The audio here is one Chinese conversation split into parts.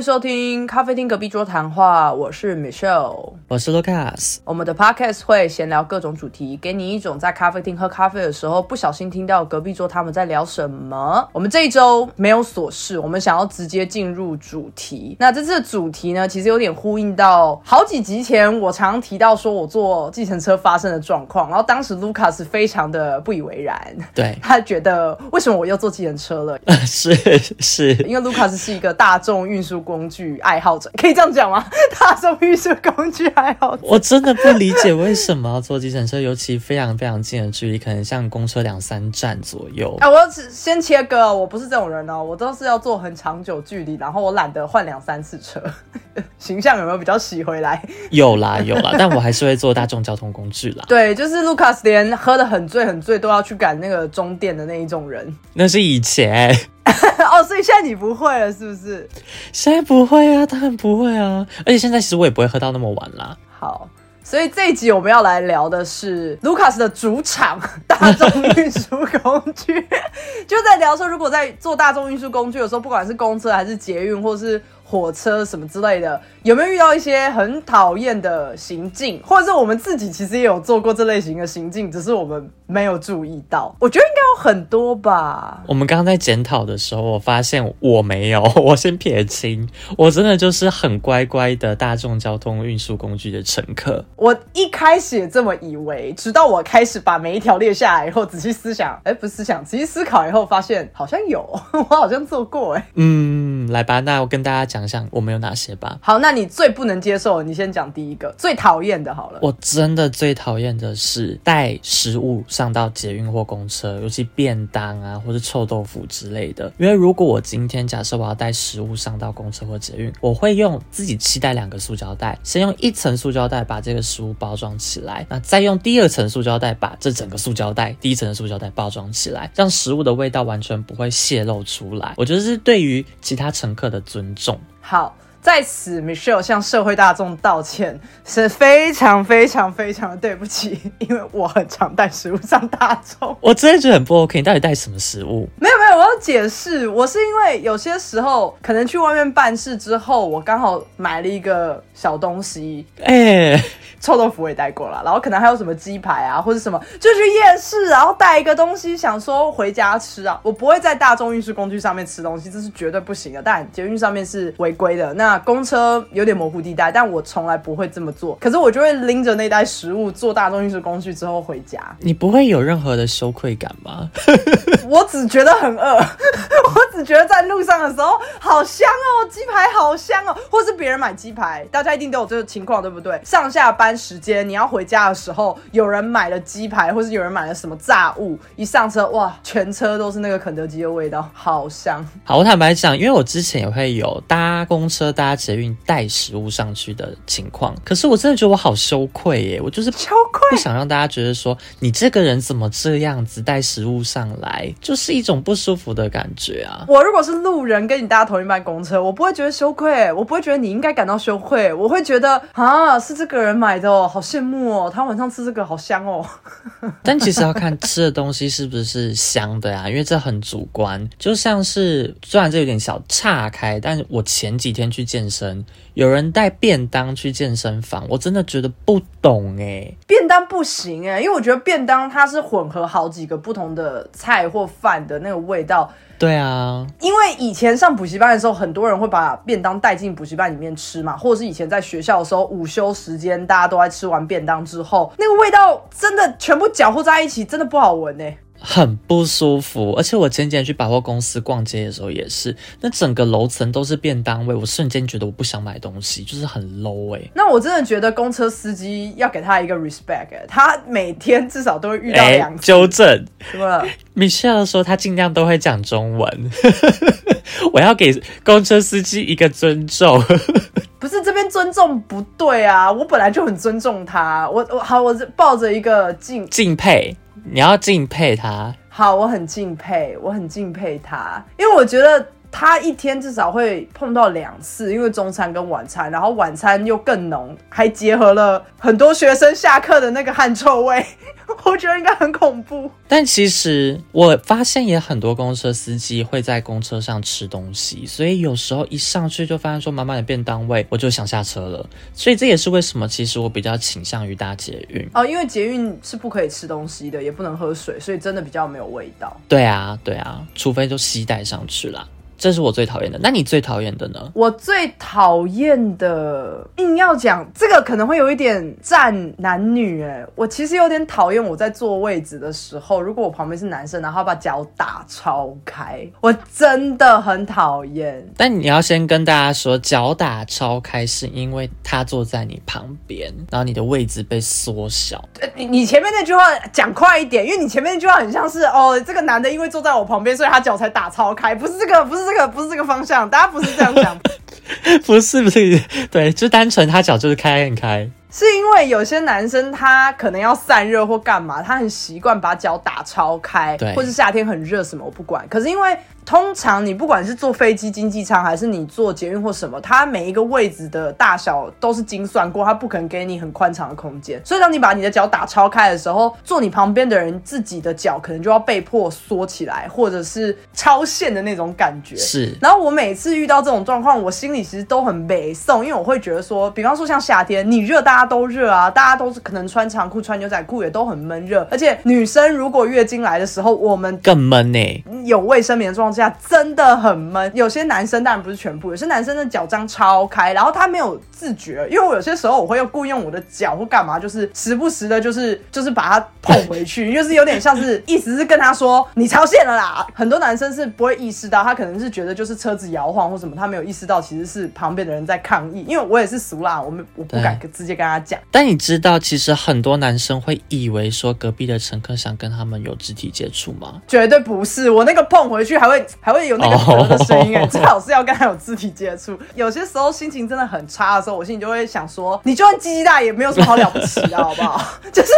欢迎收听咖啡厅隔壁桌谈话，我是 Michelle，我是 Lucas。我们的 Podcast 会闲聊各种主题，给你一种在咖啡厅喝咖啡的时候不小心听到隔壁桌他们在聊什么。我们这一周没有琐事，我们想要直接进入主题。那这次的主题呢，其实有点呼应到好几集前我常提到说我坐计程车发生的状况，然后当时 Lucas 非常的不以为然，对 他觉得为什么我又坐计程车了？是是，因为 Lucas 是一个大众运输工具爱好者，可以这样讲吗？大众运输工具爱好者，我真的不理解为什么要坐计程车，尤其非常非常近的距离，可能像公车两三站左右。哎，我要先切割，我不是这种人哦，我都是要坐很长久距离，然后我懒得换两三次车。形象有没有比较洗回来？有啦有啦，但我还是会坐大众交通工具啦。对，就是 Lucas 连喝的很醉很醉都要去赶那个终点的那一种人。那是以前。哦，所以现在你不会了，是不是？现在不会啊，当然不会啊。而且现在其实我也不会喝到那么晚啦。好，所以这一集我们要来聊的是 Lucas 的主场——大众运输工具。就在聊说，如果在做大众运输工具的时候，不管是公车还是捷运，或是火车什么之类的，有没有遇到一些很讨厌的行径，或者是我们自己其实也有做过这类型的行径，只是我们没有注意到？我觉得应该有很多吧。我们刚刚在检讨的时候，我发现我没有，我先撇清，我真的就是很乖乖的大众交通运输工具的乘客。我一开始也这么以为，直到我开始把每一条列下来以后，仔细思想，哎，不是思想，仔细思考以后，发现好像有，我好像做过，哎，嗯，来吧，那我跟大家讲。想想我们有哪些吧？好，那你最不能接受，你先讲第一个最讨厌的。好了，我真的最讨厌的是带食物上到捷运或公车，尤其便当啊，或是臭豆腐之类的。因为如果我今天假设我要带食物上到公车或捷运，我会用自己期待两个塑胶袋，先用一层塑胶袋把这个食物包装起来，那再用第二层塑胶袋把这整个塑胶袋第一层的塑胶袋包装起来，让食物的味道完全不会泄露出来。我觉得是对于其他乘客的尊重。好，在此，Michelle 向社会大众道歉，是非常非常非常的对不起，因为我很常带食物上大众。我真的觉得很不 OK，你到底带什么食物？没有没有，我要解释，我是因为有些时候可能去外面办事之后，我刚好买了一个小东西，哎。臭豆腐我也带过了，然后可能还有什么鸡排啊，或者什么，就去夜市，然后带一个东西，想说回家吃啊。我不会在大众运输工具上面吃东西，这是绝对不行的。但捷运上面是违规的，那公车有点模糊地带，但我从来不会这么做。可是我就会拎着那袋食物坐大众运输工具之后回家。你不会有任何的羞愧感吗？我只觉得很饿，我只觉得在路上的时候好香哦，鸡排好香哦，或是别人买鸡排，大家一定都有这个情况，对不对？上下班。时间你要回家的时候，有人买了鸡排，或是有人买了什么炸物，一上车哇，全车都是那个肯德基的味道，好香。好，我坦白讲，因为我之前也会有搭公车、搭捷运带食物上去的情况，可是我真的觉得我好羞愧耶，我就是羞愧，不想让大家觉得说你这个人怎么这样子带食物上来，就是一种不舒服的感觉啊。我如果是路人跟你搭同一班公车，我不会觉得羞愧，我不会觉得你应该感到羞愧，我会觉得啊，是这个人买。哦，好羡慕哦！他晚上吃这个好香哦。但其实要看吃的东西是不是香的呀，因为这很主观。就像是虽然这有点小岔开，但是我前几天去健身，有人带便当去健身房，我真的觉得不懂哎。便当不行哎，因为我觉得便当它是混合好几个不同的菜或饭的那个味道。对啊，因为以前上补习班的时候，很多人会把便当带进补习班里面吃嘛，或者是以前在学校的时候，午休时间大家都在吃完便当之后，那个味道真的全部搅和在一起，真的不好闻呢。很不舒服，而且我前几天去百货公司逛街的时候也是，那整个楼层都是便当味，我瞬间觉得我不想买东西，就是很 low 哎。那我真的觉得公车司机要给他一个 respect，他每天至少都会遇到两次。纠正，什么？Michelle 说他尽量都会讲中文，我要给公车司机一个尊重。不是这边尊重不对啊，我本来就很尊重他，我我好，我是抱着一个敬敬佩。你要敬佩他，好，我很敬佩，我很敬佩他，因为我觉得他一天至少会碰到两次，因为中餐跟晚餐，然后晚餐又更浓，还结合了很多学生下课的那个汗臭味，我觉得应该很恐怖。但其实我发现也很多公车司机会在公车上吃东西，所以有时候一上去就发现说满满的便当味，我就想下车了。所以这也是为什么其实我比较倾向于搭捷运哦，因为捷运是不可以吃东西的，也不能喝水，所以真的比较没有味道。对啊，对啊，除非就吸带上去了。这是我最讨厌的。那你最讨厌的呢？我最讨厌的，硬要讲这个可能会有一点占男女哎。我其实有点讨厌我在坐位置的时候，如果我旁边是男生，然后把脚打超开，我真的很讨厌。但你要先跟大家说，脚打超开是因为他坐在你旁边，然后你的位置被缩小。你你前面那句话讲快一点，因为你前面那句话很像是哦，这个男的因为坐在我旁边，所以他脚才打超开，不是这个，不是。这个不是这个方向，大家不是这样想，不是不是，对，就单纯他脚就是开很开，是因为有些男生他可能要散热或干嘛，他很习惯把脚打超开，对，或是夏天很热什么我不管，可是因为。通常你不管是坐飞机经济舱，还是你坐捷运或什么，它每一个位置的大小都是精算过，它不可能给你很宽敞的空间。所以当你把你的脚打超开的时候，坐你旁边的人自己的脚可能就要被迫缩起来，或者是超限的那种感觉。是。然后我每次遇到这种状况，我心里其实都很悲送，因为我会觉得说，比方说像夏天，你热大家都热啊，大家都是可能穿长裤、穿牛仔裤也都很闷热，而且女生如果月经来的时候，我们更闷呢。有卫生棉的状况。真的很闷，有些男生当然不是全部，有些男生的脚张超开，然后他没有自觉，因为我有些时候我会故意用我的脚或干嘛，就是时不时的，就是 就是把他碰回去，就是有点像是意思是跟他说你超限了啦。很多男生是不会意识到，他可能是觉得就是车子摇晃或什么，他没有意识到其实是旁边的人在抗议。因为我也是俗啦，我们我不敢直接跟他讲。但你知道，其实很多男生会以为说隔壁的乘客想跟他们有肢体接触吗？绝对不是，我那个碰回去还会。还会有那个咳的声音哎，最好是要跟他有肢体接触。有些时候心情真的很差的时候，我心里就会想说，你就算鸡鸡大也没有什么好了不起的，好不好？就是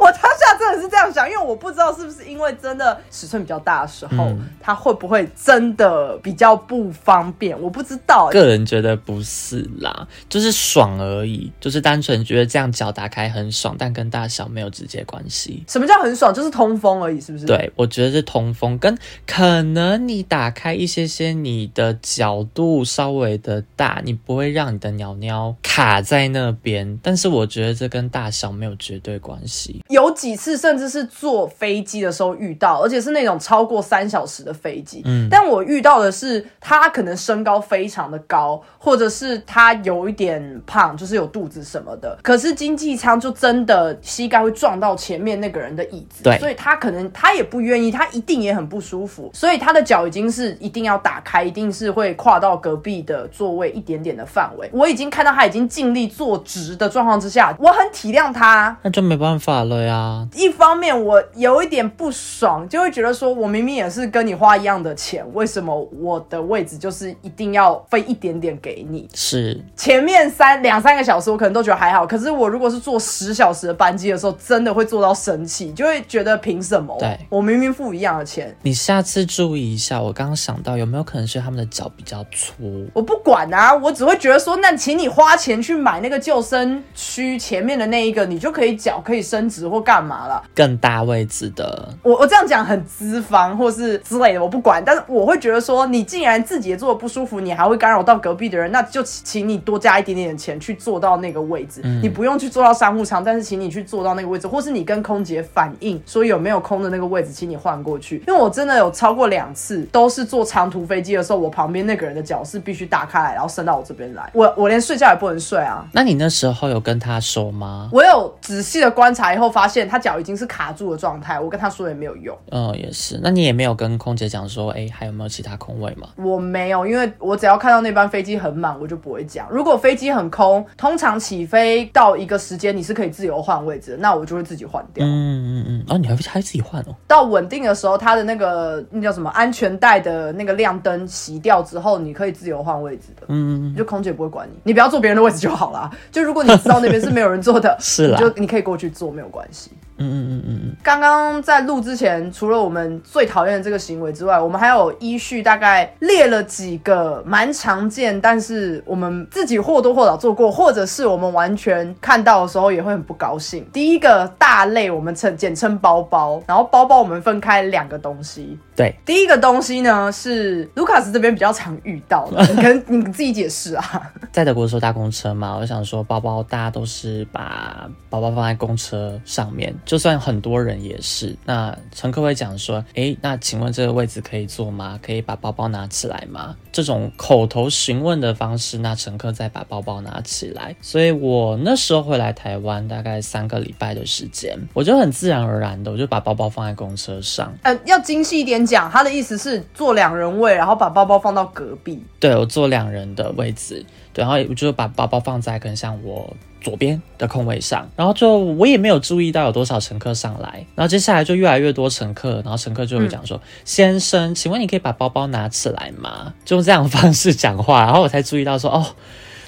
我当下真的是这样想，因为我不知道是不是因为真的尺寸比较大的时候，他会不会真的比较不方便？我不知道。个人觉得不是啦，就是爽而已，就是单纯觉得这样脚打开很爽，但跟大小没有直接关系。什么叫很爽？就是通风而已，是不是？对，我觉得是通风，跟可能你。你打开一些些，你的角度稍微的大，你不会让你的鸟鸟卡在那边。但是我觉得这跟大小没有绝对关系。有几次甚至是坐飞机的时候遇到，而且是那种超过三小时的飞机。嗯，但我遇到的是他可能身高非常的高，或者是他有一点胖，就是有肚子什么的。可是经济舱就真的膝盖会撞到前面那个人的椅子，对，所以他可能他也不愿意，他一定也很不舒服，所以他的脚。已经是一定要打开，一定是会跨到隔壁的座位一点点的范围。我已经看到他已经尽力坐直的状况之下，我很体谅他，那就没办法了呀。一方面我有一点不爽，就会觉得说我明明也是跟你花一样的钱，为什么我的位置就是一定要分一点点给你？是前面三两三个小时我可能都觉得还好，可是我如果是坐十小时的班机的时候，真的会坐到生气，就会觉得凭什么？对我明明付一样的钱，你下次注意一下。我刚刚想到，有没有可能是他们的脚比较粗？我不管啊，我只会觉得说，那请你花钱去买那个救生区前面的那一个，你就可以脚可以伸直或干嘛了？更大位置的。我我这样讲很资方或是之类的，我不管。但是我会觉得说，你既然自己也坐的不舒服，你还会干扰到隔壁的人，那就请你多加一点点钱去坐到那个位置。你不用去坐到商务舱，但是请你去坐到那个位置，或是你跟空姐反映说有没有空的那个位置，请你换过去。因为我真的有超过两次都是。坐长途飞机的时候，我旁边那个人的脚是必须打开来，然后伸到我这边来。我我连睡觉也不能睡啊。那你那时候有跟他说吗？我有仔细的观察以后，发现他脚已经是卡住的状态。我跟他说也没有用。嗯，也是。那你也没有跟空姐讲说，哎，还有没有其他空位吗？我没有，因为我只要看到那班飞机很满，我就不会讲。如果飞机很空，通常起飞到一个时间，你是可以自由换位置，那我就会自己换掉。嗯嗯嗯。哦，你还还自己换哦？到稳定的时候，他的那个那叫什么安全带的。呃，那个亮灯熄掉之后，你可以自由换位置的，嗯，就空姐不会管你，你不要坐别人的位置就好了。就如果你知道那边是没有人坐的，是就你可以过去坐，没有关系。嗯嗯嗯嗯嗯。刚刚在录之前，除了我们最讨厌的这个行为之外，我们还有依序大概列了几个蛮常见，但是我们自己或多或少做过，或者是我们完全看到的时候也会很不高兴。第一个大类，我们称简称包包，然后包包我们分开两个东西。对，第一个东西呢是卢卡斯这边比较常遇到的，你可能你自己解释啊。在德国的时候搭公车嘛，我想说包包大家都是把包包放在公车上面，就算很多人也是。那乘客会讲说：“诶，那请问这个位置可以坐吗？可以把包包拿起来吗？”这种口头询问的方式，那乘客再把包包拿起来。所以我那时候回来台湾大概三个礼拜的时间，我就很自然而然的，我就把包包放在公车上。呃，要精细一点讲，他的意思是坐两人位，然后把包包放到隔壁。对我坐两人的位置，然后我就把包包放在可能像我左边的空位上，然后就我也没有注意到有多少乘客上来，然后接下来就越来越多乘客，然后乘客就会讲说：“先生，请问你可以把包包拿起来吗？”就用这样方式讲话，然后我才注意到说：“哦。”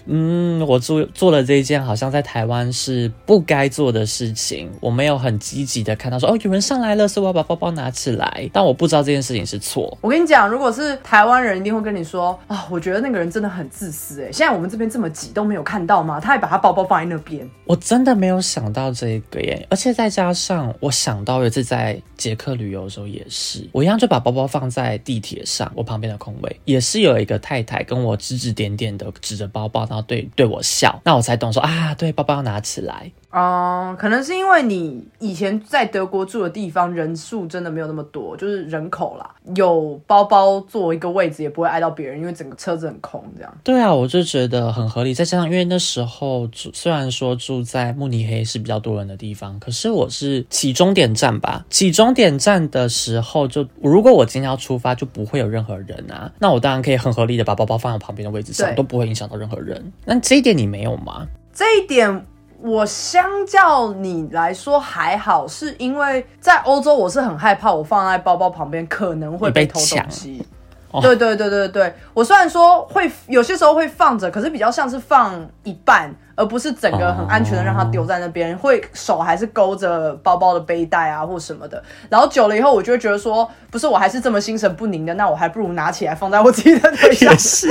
嗯，我做做了这一件好像在台湾是不该做的事情，我没有很积极的看到说哦有人上来了，所以我要把包包拿起来，但我不知道这件事情是错。我跟你讲，如果是台湾人，一定会跟你说啊，我觉得那个人真的很自私哎，现在我们这边这么挤都没有看到吗？他还把他包包放在那边，我真的没有想到这个耶，而且再加上我想到有一次在捷克旅游的时候也是，我一样就把包包放在地铁上，我旁边的空位也是有一个太太跟我指指点点的指着包包。对对我笑，那我才懂说啊，对，包包要拿起来。嗯，可能是因为你以前在德国住的地方人数真的没有那么多，就是人口啦，有包包坐一个位置也不会挨到别人，因为整个车子很空，这样。对啊，我就觉得很合理。再加上因为那时候住，虽然说住在慕尼黑是比较多人的地方，可是我是起终点站吧，起终点站的时候，就如果我今天要出发，就不会有任何人啊，那我当然可以很合理的把包包放在旁边的位置上，都不会影响到任何人。那这一点你没有吗？这一点。我相较你来说还好，是因为在欧洲我是很害怕，我放在包包旁边可能会被偷东西。对对对对对，我虽然说会有些时候会放着，可是比较像是放一半。而不是整个很安全的让它丢在那边，会手还是勾着包包的背带啊或什么的。然后久了以后，我就会觉得说，不是我还是这么心神不宁的，那我还不如拿起来放在我自己的腿上，是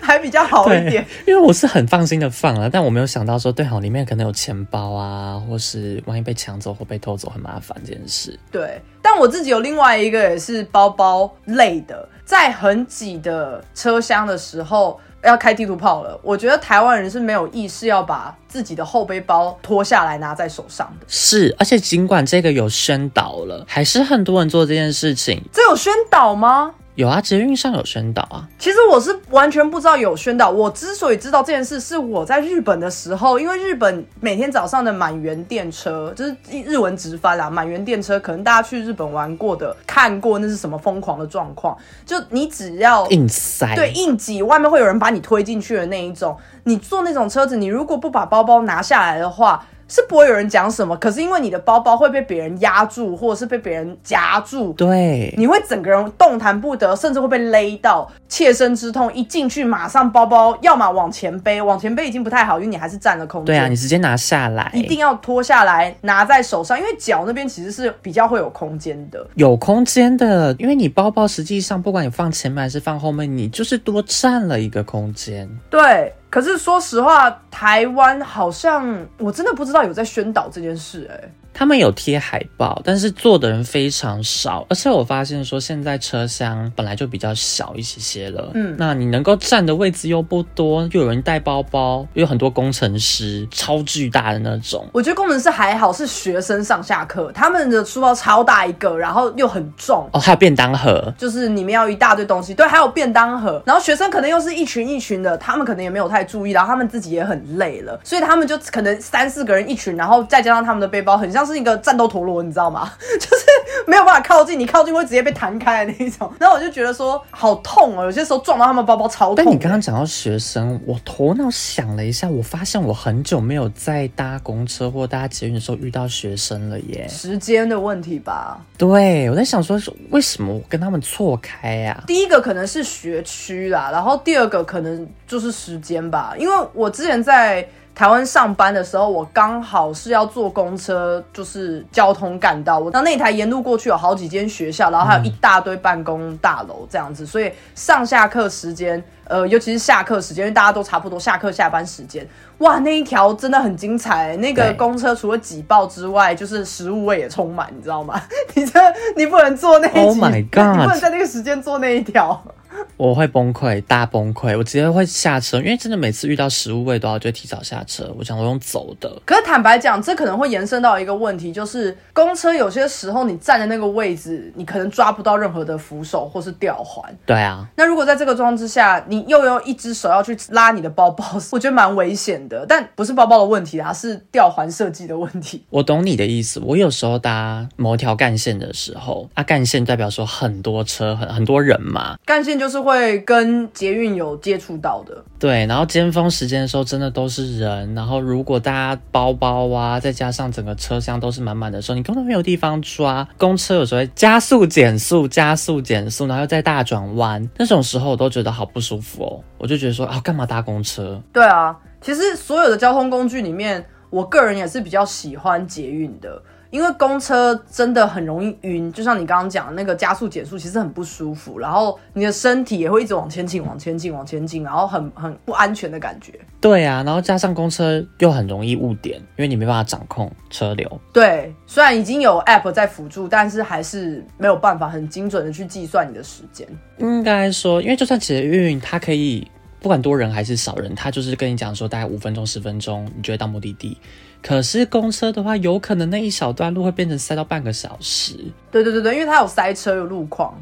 还比较好一点。因为我是很放心的放了，但我没有想到说，对好里面可能有钱包啊，或是万一被抢走或被偷走很麻烦这件事。对，但我自己有另外一个也是包包类的，在很挤的车厢的时候。要开地图炮了，我觉得台湾人是没有意识要把自己的后背包脱下来拿在手上的。是，而且尽管这个有宣导了，还是很多人做这件事情。这有宣导吗？有啊，捷运上有宣导啊。其实我是完全不知道有宣导。我之所以知道这件事，是我在日本的时候，因为日本每天早上的满员电车，就是日文直翻啦。满员电车可能大家去日本玩过的，看过那是什么疯狂的状况。就你只要硬塞，对，硬挤，外面会有人把你推进去的那一种。你坐那种车子，你如果不把包包拿下来的话。是不会有人讲什么，可是因为你的包包会被别人压住，或者是被别人夹住，对，你会整个人动弹不得，甚至会被勒到，切身之痛。一进去马上包包要么往前背，往前背已经不太好，因为你还是占了空间。对啊，你直接拿下来，一定要脱下来拿在手上，因为脚那边其实是比较会有空间的，有空间的，因为你包包实际上不管你放前面还是放后面，你就是多占了一个空间。对。可是说实话，台湾好像我真的不知道有在宣导这件事，哎。他们有贴海报，但是坐的人非常少，而且我发现说现在车厢本来就比较小一些些了，嗯，那你能够站的位置又不多，又有人带包包，又有很多工程师，超巨大的那种。我觉得工程师还好，是学生上下课，他们的书包超大一个，然后又很重哦，还有便当盒，就是里面要一大堆东西，对，还有便当盒，然后学生可能又是一群一群的，他们可能也没有太注意，然后他们自己也很累了，所以他们就可能三四个人一群，然后再加上他们的背包，很像。是一个战斗陀螺，你知道吗？就是没有办法靠近，你靠近会直接被弹开的那一种。然后我就觉得说好痛哦，有些时候撞到他们包包超痛。但你刚刚讲到学生，我头脑想了一下，我发现我很久没有在搭公车或搭捷运的时候遇到学生了耶。时间的问题吧？对，我在想说为什么我跟他们错开呀？第一个可能是学区啦，然后第二个可能就是时间吧，因为我之前在。台湾上班的时候，我刚好是要坐公车，就是交通干道。我到那台沿路过去有好几间学校，然后还有一大堆办公大楼这样子，所以上下课时间，呃，尤其是下课时间，因为大家都差不多下课下班时间，哇，那一条真的很精彩。那个公车除了挤爆之外，就是食物味也充满，你知道吗？你这你不能坐那，Oh my god，你不能在那个时间坐那一条。我会崩溃，大崩溃，我直接会下车，因为真的每次遇到食物味都要就提早下车。我想我用走的，可是坦白讲，这可能会延伸到一个问题，就是公车有些时候你站的那个位置，你可能抓不到任何的扶手或是吊环。对啊，那如果在这个状况之下，你又用一只手要去拉你的包包，我觉得蛮危险的。但不是包包的问题啊，是吊环设计的问题。我懂你的意思。我有时候搭某条干线的时候，啊，干线代表说很多车，很很多人嘛，干线就是会跟捷运有接触到的。对，然后尖峰时间的时候，真的都是人。然后如果大家包包啊，再加上整个车厢都是满满的时候，你根本没有地方抓。公车有时候会加速减速，加速减速，然后又在大转弯，那种时候我都觉得好不舒服哦。我就觉得说啊，干嘛搭公车？对啊，其实所有的交通工具里面，我个人也是比较喜欢捷运的。因为公车真的很容易晕，就像你刚刚讲的那个加速减速，其实很不舒服，然后你的身体也会一直往前进、往前进、往前进，然后很很不安全的感觉。对啊，然后加上公车又很容易误点，因为你没办法掌控车流。对，虽然已经有 app 在辅助，但是还是没有办法很精准的去计算你的时间。应该说，因为就算捷运，它可以不管多人还是少人，它就是跟你讲说大概五分钟、十分钟，你就会到目的地。可是公车的话，有可能那一小段路会变成塞到半个小时。对对对对，因为它有塞车有路况。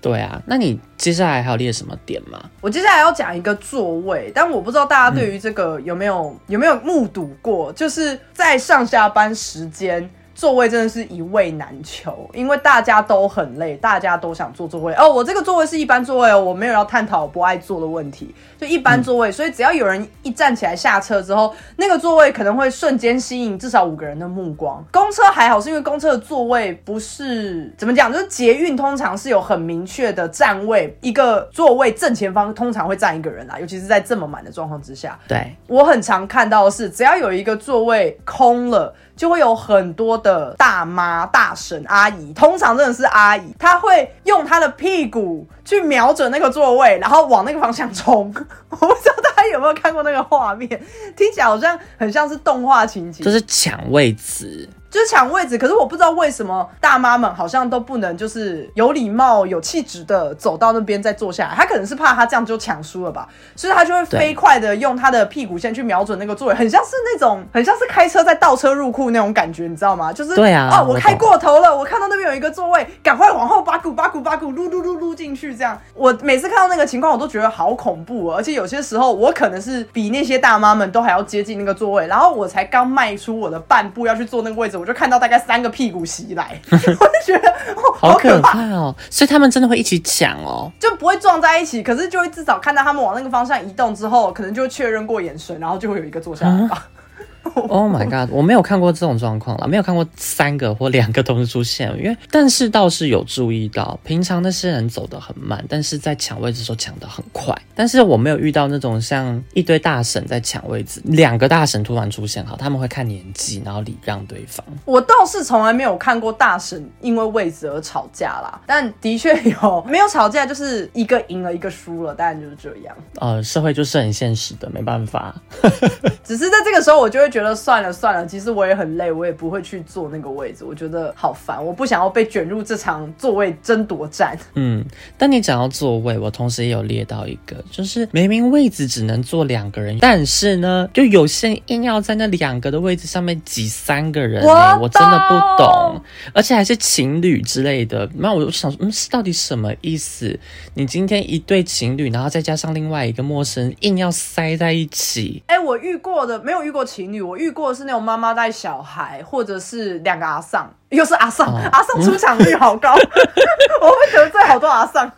对啊，那你接下来还有列什么点吗？我接下来要讲一个座位，但我不知道大家对于这个有没有有没有目睹过，就是在上下班时间。座位真的是一位难求，因为大家都很累，大家都想坐座位。哦，我这个座位是一般座位哦，我没有要探讨不爱坐的问题，就一般座位。所以只要有人一站起来下车之后，那个座位可能会瞬间吸引至少五个人的目光。公车还好，是因为公车的座位不是怎么讲，就是捷运通常是有很明确的站位，一个座位正前方通常会站一个人啊，尤其是在这么满的状况之下。对我很常看到的是，只要有一个座位空了。就会有很多的大妈、大婶、阿姨，通常真的是阿姨，她会用她的屁股去瞄准那个座位，然后往那个方向冲。我不知道大家有没有看过那个画面，听起来好像很像是动画情节，就是抢位置。就是抢位置，可是我不知道为什么大妈们好像都不能就是有礼貌、有气质的走到那边再坐下来。他可能是怕他这样就抢输了吧，所以他就会飞快的用他的屁股先去瞄准那个座位，很像是那种很像是开车在倒车入库那种感觉，你知道吗？就是对啊，哦，我开过头了，我看到那边有一个座位，赶快往后八股八股八股撸撸撸撸进去。这样，我每次看到那个情况，我都觉得好恐怖，而且有些时候我可能是比那些大妈们都还要接近那个座位，然后我才刚迈出我的半步要去坐那个位置。我就看到大概三个屁股袭来，我就觉得哦好可怕哦！所以他们真的会一起抢哦，就不会撞在一起，可是就会至少看到他们往那个方向移动之后，可能就确认过眼神，然后就会有一个坐下来吧。Oh my god！我没有看过这种状况了，没有看过三个或两个同时出现。因为，但是倒是有注意到，平常那些人走得很慢，但是在抢位置时候抢得很快。但是我没有遇到那种像一堆大神在抢位置，两个大神突然出现，好，他们会看年纪，然后礼让对方。我倒是从来没有看过大神因为位置而吵架啦，但的确有，没有吵架就是一个赢了一个输了，当然就是这样。呃，社会就是很现实的，没办法。只是在这个时候，我就会觉得算了算了，其实我也很累，我也不会去坐那个位置，我觉得好烦，我不想要被卷入这场座位争夺战。嗯，但你讲到座位，我同时也有列到一个，就是明明位置只能坐两个人，但是呢，就有些人硬要在那两个的位置上面挤三个人，我真的不懂，而且还是情侣之类的。那我就想，嗯，到底什么意思？你今天一对情侣，然后再加上另外一个陌生人，硬要塞在一起？哎，我遇过的没有遇过情侣，我遇过。是那种妈妈带小孩，或者是两个阿丧，又是阿丧，阿丧出场率好高，我会得罪好多阿丧。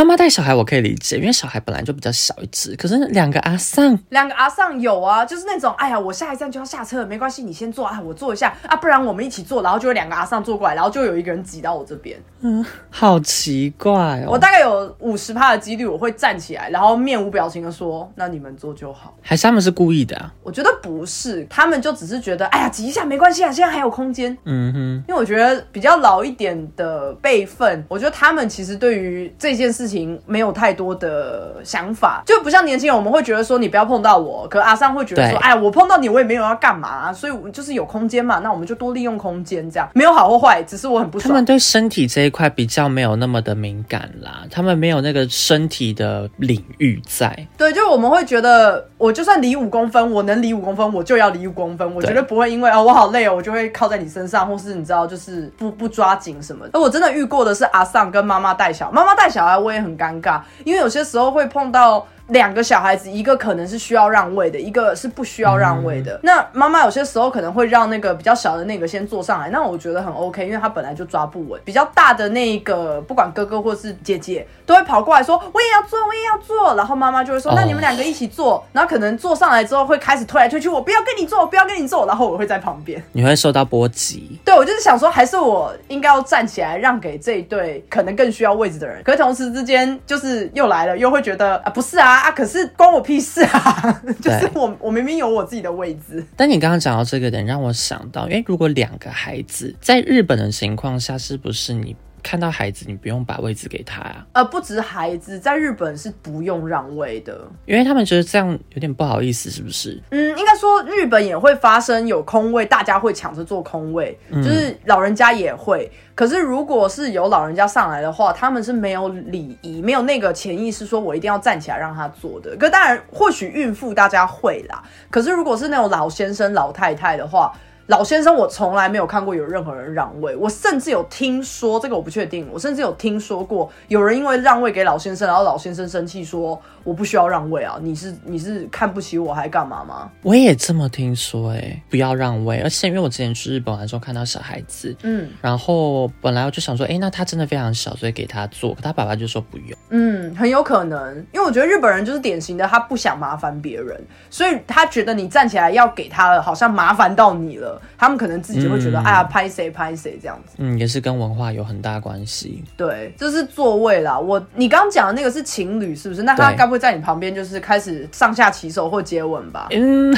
妈妈妈带小孩我可以理解，因为小孩本来就比较小一只。可是两个阿桑，两个阿桑有啊，就是那种，哎呀，我下一站就要下车了，没关系，你先坐啊，我坐一下啊，不然我们一起坐，然后就有两个阿桑坐过来，然后就有一个人挤到我这边。嗯，好奇怪哦。我大概有五十趴的几率我会站起来，然后面无表情的说：“那你们坐就好。”还是他们是故意的啊？我觉得不是，他们就只是觉得，哎呀，挤一下没关系啊，现在还有空间。嗯哼，因为我觉得比较老一点的辈分，我觉得他们其实对于这件事情没有太多的想法，就不像年轻人，我们会觉得说你不要碰到我，可阿桑会觉得说，哎，我碰到你我也没有要干嘛，所以就是有空间嘛，那我们就多利用空间，这样没有好或坏，只是我很不爽。他们对身体这一块比较没有那么的敏感啦，他们没有那个身体的领域在。对，就是我们会觉得，我就算离五公分，我能离五公分，我就要离五公分，我绝对不会因为哦我好累哦，我就会靠在你身上，或是你知道，就是不不抓紧什么。而我真的遇过的是阿尚跟妈妈带小，妈妈带小孩，我我也很尴尬，因为有些时候会碰到。两个小孩子，一个可能是需要让位的，一个是不需要让位的。那妈妈有些时候可能会让那个比较小的那个先坐上来，那我觉得很 OK，因为他本来就抓不稳。比较大的那个，不管哥哥或是姐姐，都会跑过来说我也要坐，我也要坐。然后妈妈就会说那你们两个一起坐。然后可能坐上来之后会开始推来推去，我不要跟你坐，我不要跟你坐。然后我会在旁边，你会受到波及。对，我就是想说，还是我应该要站起来让给这一对可能更需要位置的人。可是同时之间，就是又来了，又会觉得啊，不是啊啊，可是关我。屁事啊！就是我，我明明有我自己的位置。但你刚刚讲到这个点，让我想到，因为如果两个孩子在日本的情况下，是不是你？看到孩子，你不用把位置给他啊。呃，不止孩子，在日本是不用让位的，因为他们觉得这样有点不好意思，是不是？嗯，应该说日本也会发生有空位，大家会抢着坐空位，就是老人家也会。可是如果是有老人家上来的话，他们是没有礼仪，没有那个潜意识说我一定要站起来让他坐的。可当然，或许孕妇大家会啦。可是如果是那种老先生、老太太的话，老先生，我从来没有看过有任何人让位，我甚至有听说这个我不确定，我甚至有听说过有人因为让位给老先生，然后老先生生气说。我不需要让位啊！你是你是看不起我还干嘛吗？我也这么听说哎，不要让位。而且因为我之前去日本玩的时候看到小孩子，嗯，然后本来我就想说，哎，那他真的非常小，所以给他坐。可他爸爸就说不用。嗯，很有可能，因为我觉得日本人就是典型的，他不想麻烦别人，所以他觉得你站起来要给他了，好像麻烦到你了，他们可能自己会觉得，哎呀，拍谁拍谁这样子。嗯，也是跟文化有很大关系。对，这是座位啦。我你刚刚讲的那个是情侣，是不是？那他该不。会在你旁边，就是开始上下其手或接吻吧？嗯，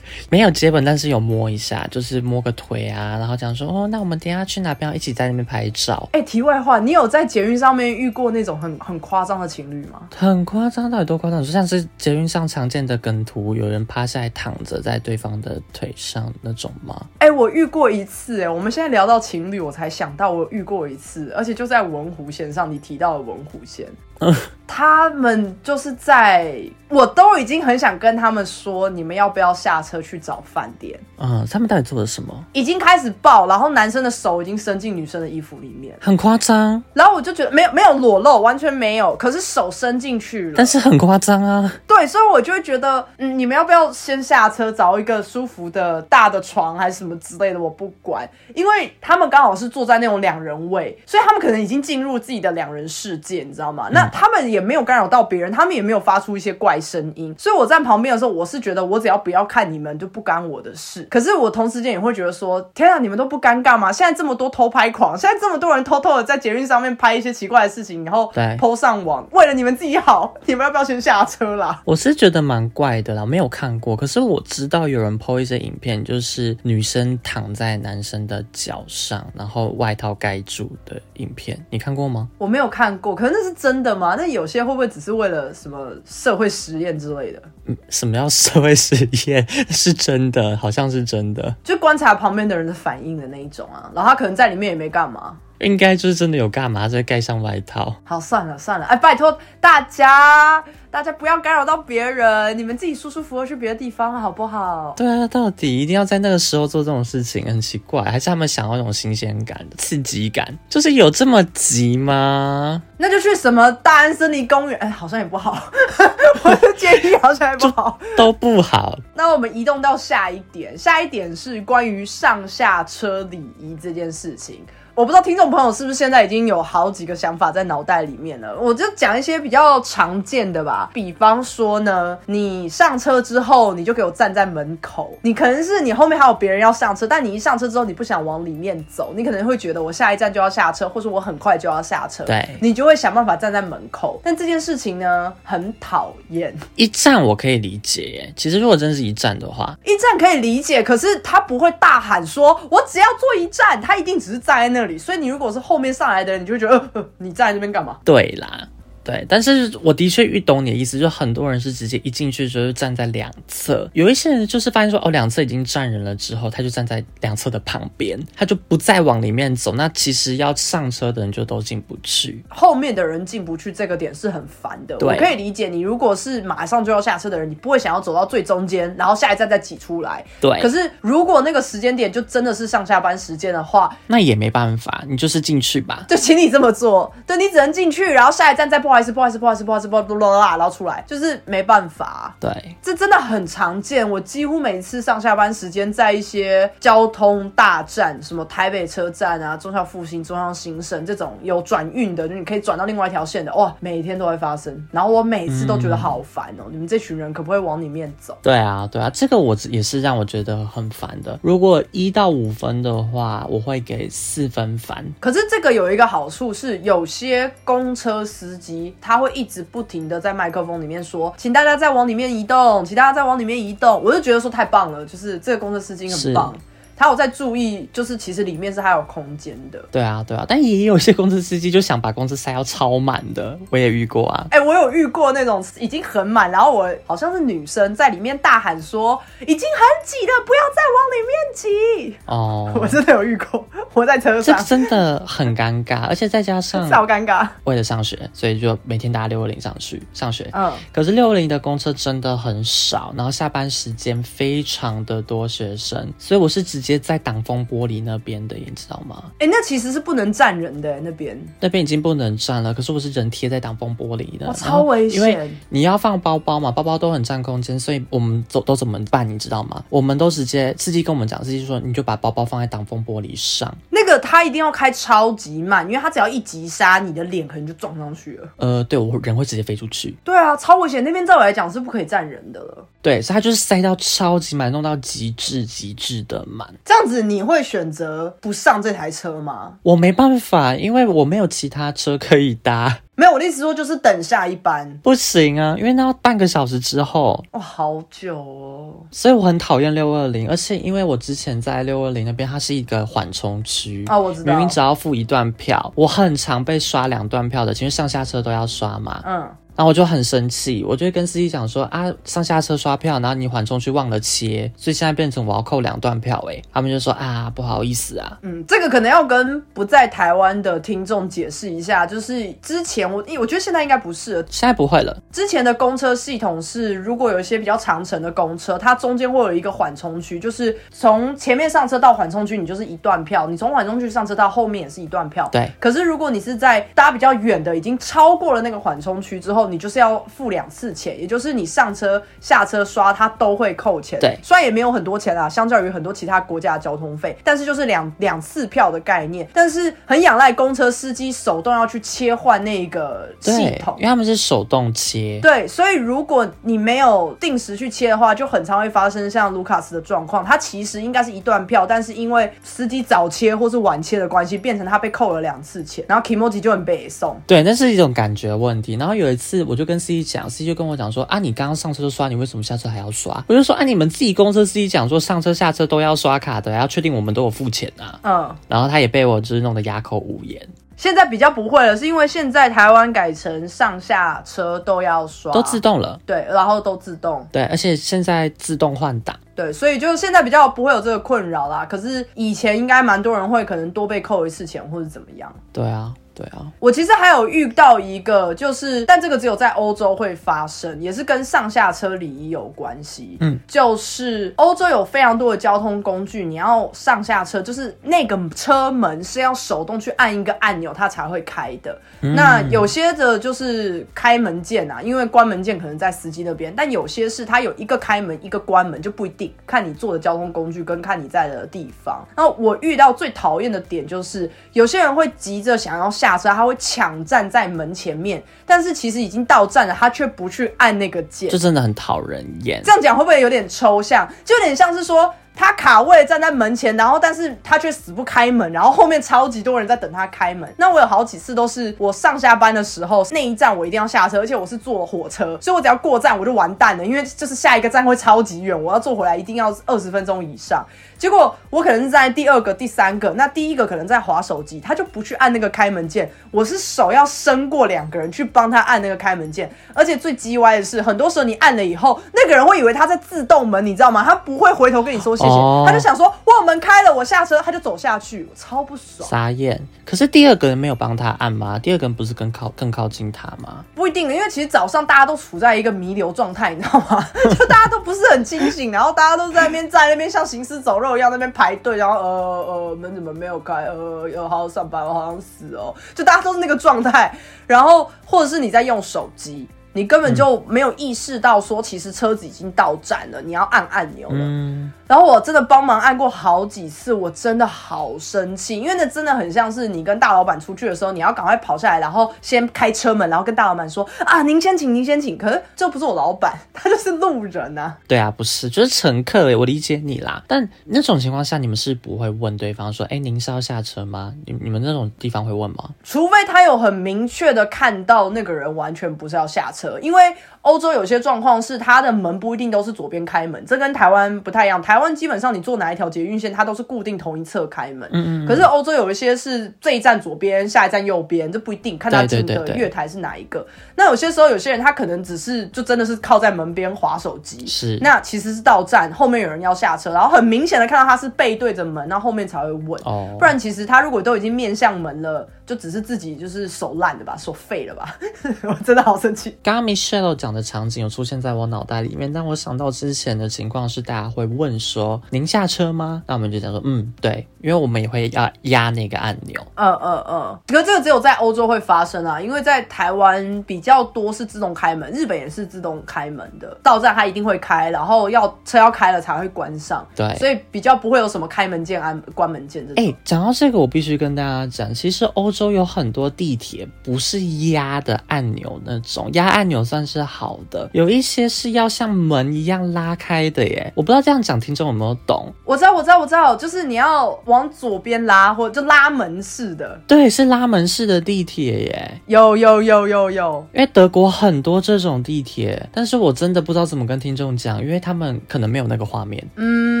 没有接吻，但是有摸一下，就是摸个腿啊，然后讲说哦，那我们等下去哪边？一起在那边拍照。哎，题外话，你有在捷运上面遇过那种很很夸张的情侣吗？很夸张，到底多夸张？就像是捷运上常见的梗图，有人趴下来躺着在对方的腿上那种吗？哎，我遇过一次。哎，我们现在聊到情侣，我才想到我遇过一次，而且就在文湖线上，你提到的文湖线。他们就是在，我都已经很想跟他们说，你们要不要下车去找饭店？嗯，他们到底做了什么？已经开始抱，然后男生的手已经伸进女生的衣服里面，很夸张。然后我就觉得没有没有裸露，完全没有，可是手伸进去了，但是很夸张啊。对，所以我就会觉得，嗯，你们要不要先下车找一个舒服的大的床还是什么之类的？我不管，因为他们刚好是坐在那种两人位，所以他们可能已经进入自己的两人世界，你知道吗？那。他们也没有干扰到别人，他们也没有发出一些怪声音，所以我站旁边的时候，我是觉得我只要不要看你们就不干我的事。可是我同时间也会觉得说，天啊，你们都不尴尬吗？现在这么多偷拍狂，现在这么多人偷偷的在捷运上面拍一些奇怪的事情，然后抛上网，为了你们自己好，你们要不要先下车啦？我是觉得蛮怪的啦，没有看过，可是我知道有人 po 一些影片，就是女生躺在男生的脚上，然后外套盖住的影片，你看过吗？我没有看过，可是那是真的。那有些会不会只是为了什么社会实验之类的？嗯，什么叫社会实验？是真的，好像是真的，就观察旁边的人的反应的那一种啊。然后他可能在里面也没干嘛。应该就是真的有干嘛，再盖上外套。好，算了算了，哎，拜托大家，大家不要干扰到别人，你们自己舒舒服服去别的地方好不好？对啊，到底一定要在那个时候做这种事情，很奇怪，还是他们想要那种新鲜感、刺激感？就是有这么急吗？那就去什么大安森林公园，哎，好像也不好。我的建议好像也不好，都不好。那我们移动到下一点，下一点是关于上下车礼仪这件事情。我不知道听众朋友是不是现在已经有好几个想法在脑袋里面了。我就讲一些比较常见的吧，比方说呢，你上车之后，你就给我站在门口。你可能是你后面还有别人要上车，但你一上车之后，你不想往里面走，你可能会觉得我下一站就要下车，或者我很快就要下车，对，你就会想办法站在门口。但这件事情呢，很讨厌。一站我可以理解，其实如果真是一站的话，一站可以理解，可是他不会大喊说“我只要坐一站”，他一定只是站在那里。所以你如果是后面上来的人，你就觉得，呃，你站在这边干嘛？对啦。对，但是我的确遇懂你的意思，就很多人是直接一进去就是站在两侧，有一些人就是发现说哦，两侧已经站人了之后，他就站在两侧的旁边，他就不再往里面走。那其实要上车的人就都进不去，后面的人进不去，这个点是很烦的。我可以理解，你如果是马上就要下车的人，你不会想要走到最中间，然后下一站再挤出来。对。可是如果那个时间点就真的是上下班时间的话，那也没办法，你就是进去吧，就请你这么做。对，你只能进去，然后下一站再不好意思，不好意思，不好意思。不好意思，不好意思，啦，然后出来就是没办法。对，这真的很常见。我几乎每次上下班时间，在一些交通大站，什么台北车站啊、中校复兴、中央新生这种有转运的，就你可以转到另外一条线的，哇，每天都会发生。然后我每次都觉得好烦哦，你们这群人可不可以往里面走？对啊，对啊，这个我也是让我觉得很烦的。如果一到五分的话，我会给四分烦。可是这个有一个好处是，有些公车司机他会一直。不停的在麦克风里面说，请大家再往里面移动，请大家再往里面移动，我就觉得说太棒了，就是这个工作司机很棒。他有在注意，就是其实里面是还有空间的。对啊，对啊，但也有些公司司机就想把公司塞到超满的，我也遇过啊。哎，我有遇过那种已经很满，然后我好像是女生在里面大喊说已经很挤了，不要再往里面挤。哦，我真的有遇过，我在车上，这真的很尴尬，而且再加上超尴尬。为了上学，所以就每天搭六二零上去上学。嗯，可是六二零的公车真的很少，然后下班时间非常的多学生，所以我是直接。在挡风玻璃那边的，你知道吗？哎，那其实是不能站人的那边，那边已经不能站了。可是我是人贴在挡风玻璃的，超危险。因为你要放包包嘛，包包都很占空间，所以我们都都怎么办？你知道吗？我们都直接司机跟我们讲，司机说你就把包包放在挡风玻璃上。那个他一定要开超级慢，因为他只要一急刹，你的脸可能就撞上去了。呃，对我人会直接飞出去。对啊，超危险。那边在我来讲是不可以站人的了。对，所以他就是塞到超级满，弄到极致极致的满。这样子你会。选择不上这台车吗？我没办法，因为我没有其他车可以搭。没有，我的意思说就是等下一班不行啊，因为那要半个小时之后。哇，好久哦！所以我很讨厌六二零，而且因为我之前在六二零那边，它是一个缓冲区啊，我知道。明明只要付一段票，我很常被刷两段票的，其实上下车都要刷嘛。嗯。然后我就很生气，我就会跟司机讲说啊，上下车刷票，然后你缓冲区忘了切，所以现在变成我要扣两段票哎。他们就说啊，不好意思啊。嗯，这个可能要跟不在台湾的听众解释一下，就是之前我，我觉得现在应该不是，现在不会了。之前的公车系统是，如果有一些比较长程的公车，它中间会有一个缓冲区，就是从前面上车到缓冲区，你就是一段票；你从缓冲区上车到后面也是一段票。对。可是如果你是在搭比较远的，已经超过了那个缓冲区之后，你就是要付两次钱，也就是你上车、下车刷，它都会扣钱。对，虽然也没有很多钱啊，相较于很多其他国家的交通费，但是就是两两次票的概念。但是很仰赖公车司机手动要去切换那个系统，因为他们是手动切。对，所以如果你没有定时去切的话，就很常会发生像卢卡斯的状况。他其实应该是一段票，但是因为司机早切或是晚切的关系，变成他被扣了两次钱，然后 Kimoji 就很北宋。对，那是一种感觉问题。然后有一次，我就跟司机讲，司机就跟我讲说啊，你刚刚上车就刷，你为什么下车还要刷？我就说啊，你们自己公车司机讲说上车下车都要刷卡的，要确定我们都有付钱啊。嗯，然后他也被我就是弄得哑口无言。现在比较不会了，是因为现在台湾改成上下车都要刷，都自动了。对，然后都自动。对，而且现在自动换挡。对，所以就现在比较不会有这个困扰啦。可是以前应该蛮多人会可能多被扣一次钱或者怎么样。对啊，对啊，我其实还有遇到一个，就是但这个只有在欧洲会发生，也是跟上下车礼仪有关系。嗯，就是欧洲有非常多的交通工具，你要上下车，就是那个车门是要手动去按一个按钮，它才会开的。那有些的就是开门键啊，因为关门键可能在司机那边，但有些是它有一个开门一个关门，就不一定看你坐的交通工具跟看你在的地方。那我遇到最讨厌的点就是有些人会急着想要下车，他会抢站在门前面，但是其实已经到站了，他却不去按那个键，就真的很讨人厌。这样讲会不会有点抽象？就有点像是说。他卡位站在门前，然后但是他却死不开门，然后后面超级多人在等他开门。那我有好几次都是我上下班的时候，那一站我一定要下车，而且我是坐火车，所以我只要过站我就完蛋了，因为就是下一个站会超级远，我要坐回来一定要二十分钟以上。结果我可能是在第二个、第三个，那第一个可能在划手机，他就不去按那个开门键，我是手要伸过两个人去帮他按那个开门键，而且最鸡歪的是，很多时候你按了以后，那个人会以为他在自动门，你知道吗？他不会回头跟你说谢谢，他就想说哇门开了，我下车，他就走下去，我超不爽。傻眼。可是第二个人没有帮他按吗？第二个人不是更靠更靠近他吗？不一定，因为其实早上大家都处在一个弥留状态，你知道吗？就大家都不是很清醒，然后大家都在那边在那边像行尸走肉。要那边排队，然后呃呃门怎么没有开？呃要好好上班，我好想死哦！就大家都是那个状态，然后或者是你在用手机。你根本就没有意识到说，其实车子已经到站了，你要按按钮了。然后我真的帮忙按过好几次，我真的好生气，因为那真的很像是你跟大老板出去的时候，你要赶快跑下来，然后先开车门，然后跟大老板说啊，您先请，您先请。可是这不是我老板，他就是路人啊。对啊，不是，就是乘客诶，我理解你啦。但那种情况下，你们是不会问对方说，哎，您是要下车吗？你你们那种地方会问吗？除非他有很明确的看到那个人完全不是要下车，因为。欧洲有些状况是，它的门不一定都是左边开门，这跟台湾不太一样。台湾基本上你坐哪一条捷运线，它都是固定同一侧开门。嗯嗯。可是欧洲有一些是这一站左边，下一站右边，这不一定，看他进的月台是哪一个。那有些时候有些人他可能只是就真的是靠在门边划手机。是。那其实是到站后面有人要下车，然后很明显的看到他是背对着门，然后后面才会问。哦。不然其实他如果都已经面向门了。就只是自己就是手烂的吧，手废了吧，我真的好生气。刚刚 Michelle 讲的场景有出现在我脑袋里面，但我想到之前的情况是，大家会问说：“您下车吗？”那我们就讲说：“嗯，对。”因为我们也会要压那个按钮。嗯嗯嗯。可这个只有在欧洲会发生啊，因为在台湾比较多是自动开门，日本也是自动开门的，到站它一定会开，然后要车要开了才会关上。对，所以比较不会有什么开门键、按关门键这种。哎，讲到这个，我必须跟大家讲，其实欧洲。有很多地铁不是压的按钮那种，压按钮算是好的，有一些是要像门一样拉开的耶。我不知道这样讲听众有没有懂？我知道，我知道，我知道，就是你要往左边拉，或者就拉门式的。对，是拉门式的地铁耶。有有有有有，因为德国很多这种地铁，但是我真的不知道怎么跟听众讲，因为他们可能没有那个画面。嗯，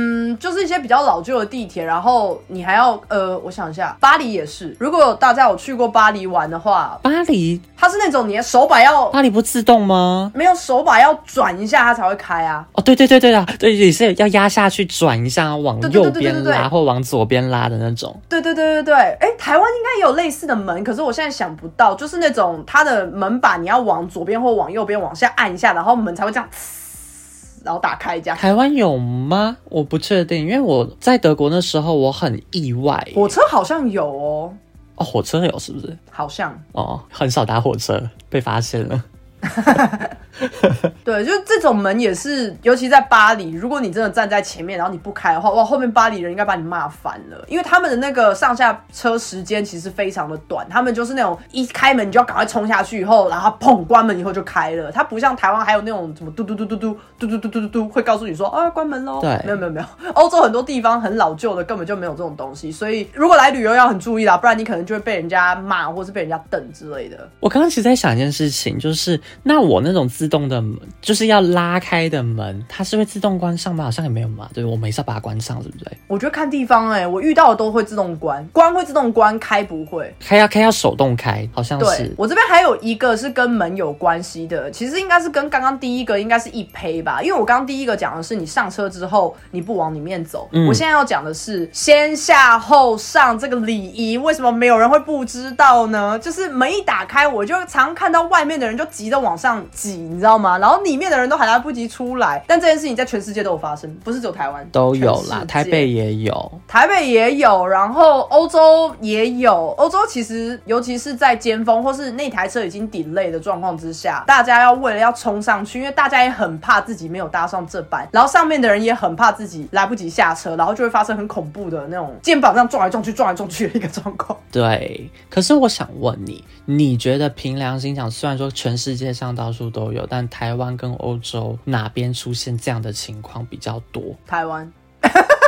就是一些比较老旧的地铁，然后你还要呃，我想一下，巴黎也是，如果大家。有去过巴黎玩的话，巴黎它是那种你的手把要巴黎不自动吗？没有手把要转一下它才会开啊。哦，对对对对啊，对也是要压下去转一下，往右边拉或往左边拉的那种。对对对对对，哎，台湾应该也有类似的门，可是我现在想不到，就是那种它的门把你要往左边或往右边往下按一下，然后门才会这样，然后打开这样。台湾有吗？我不确定，因为我在德国那时候我很意外，火车好像有哦。哦火车有是不是？好像哦，很少搭火车，被发现了。对，就这种门也是，尤其在巴黎，如果你真的站在前面，然后你不开的话，哇，后面巴黎人应该把你骂烦了，因为他们的那个上下车时间其实非常的短，他们就是那种一开门你就要赶快冲下去，以后然后砰关门以后就开了，它不像台湾还有那种什么嘟嘟嘟嘟嘟嘟嘟嘟嘟嘟嘟会告诉你说啊关门喽。对，没有没有没有，欧洲很多地方很老旧的，根本就没有这种东西，所以如果来旅游要很注意啦，不然你可能就会被人家骂，或是被人家瞪之类的。我刚刚其实在想一件事情，就是。那我那种自动的，就是要拉开的门，它是会自动关上吗？好像也没有嘛。对，我没事把它关上，对不对？我觉得看地方哎，我遇到的都会自动关，关会自动关，开不会。开要开要手动开，好像是。我这边还有一个是跟门有关系的，其实应该是跟刚刚第一个应该是一胚吧，因为我刚刚第一个讲的是你上车之后你不往里面走，我现在要讲的是先下后上这个礼仪，为什么没有人会不知道呢？就是门一打开，我就常看到外面的人就急着往上挤，你知道吗？然后里面的人都还来不及出来。但这件事情在全世界都有发生，不是只有台湾，都有啦，台北也有，台北也有，然后欧洲也有。欧洲其实尤其是在尖峰或是那台车已经顶累的状况之下，大家要为了要冲上去，因为大家也很怕自己没有搭上这班，然后上面的人也很怕自己来不及下车，然后就会发生很恐怖的那种肩膀上撞来撞去、撞来撞去的一个状况。对，可是我想问你，你觉得凭良心讲，虽然说全世界上到处都有，但台湾跟欧洲哪边出现这样的情况比较多？台湾。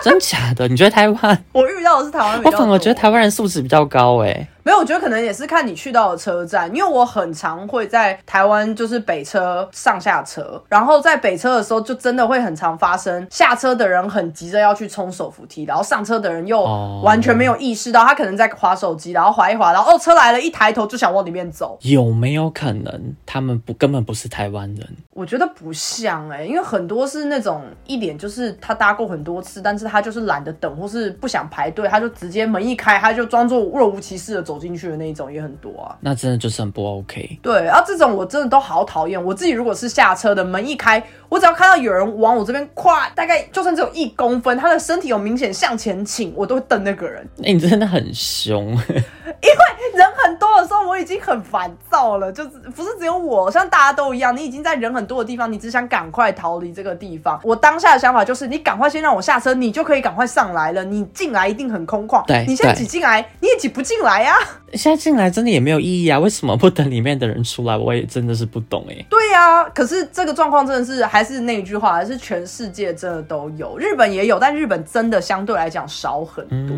真假的？你觉得台湾？我遇到的是台湾，我反而觉得台湾人素质比较高哎。没有，我觉得可能也是看你去到的车站，因为我很常会在台湾就是北车上下车，然后在北车的时候就真的会很常发生下车的人很急着要去冲手扶梯，然后上车的人又完全没有意识到他可能在划手机，然后划一划，然后哦车来了，一抬头就想往里面走。有没有可能他们不根本不是台湾人？我觉得不像哎，因为很多是那种一脸就是他搭过很多次，但是他就是懒得等或是不想排队，他就直接门一开他就装作若无其事的走。进去的那一种也很多啊，那真的就是很不 OK。对，然后这种我真的都好讨厌。我自己如果是下车的门一开，我只要看到有人往我这边跨，大概就算只有一公分，他的身体有明显向前倾，我都会瞪那个人。哎，你真的很凶，因为人很多的时候我已经很烦躁了，就是不是只有我，像大家都一样，你已经在人很多的地方，你只想赶快逃离这个地方。我当下的想法就是，你赶快先让我下车，你就可以赶快上来了。你进来一定很空旷，对，你现在挤进来，你也挤不进来呀。现在进来真的也没有意义啊！为什么不等里面的人出来？我也真的是不懂哎。对呀，可是这个状况真的是还是那句话，还是全世界真的都有，日本也有，但日本真的相对来讲少很多。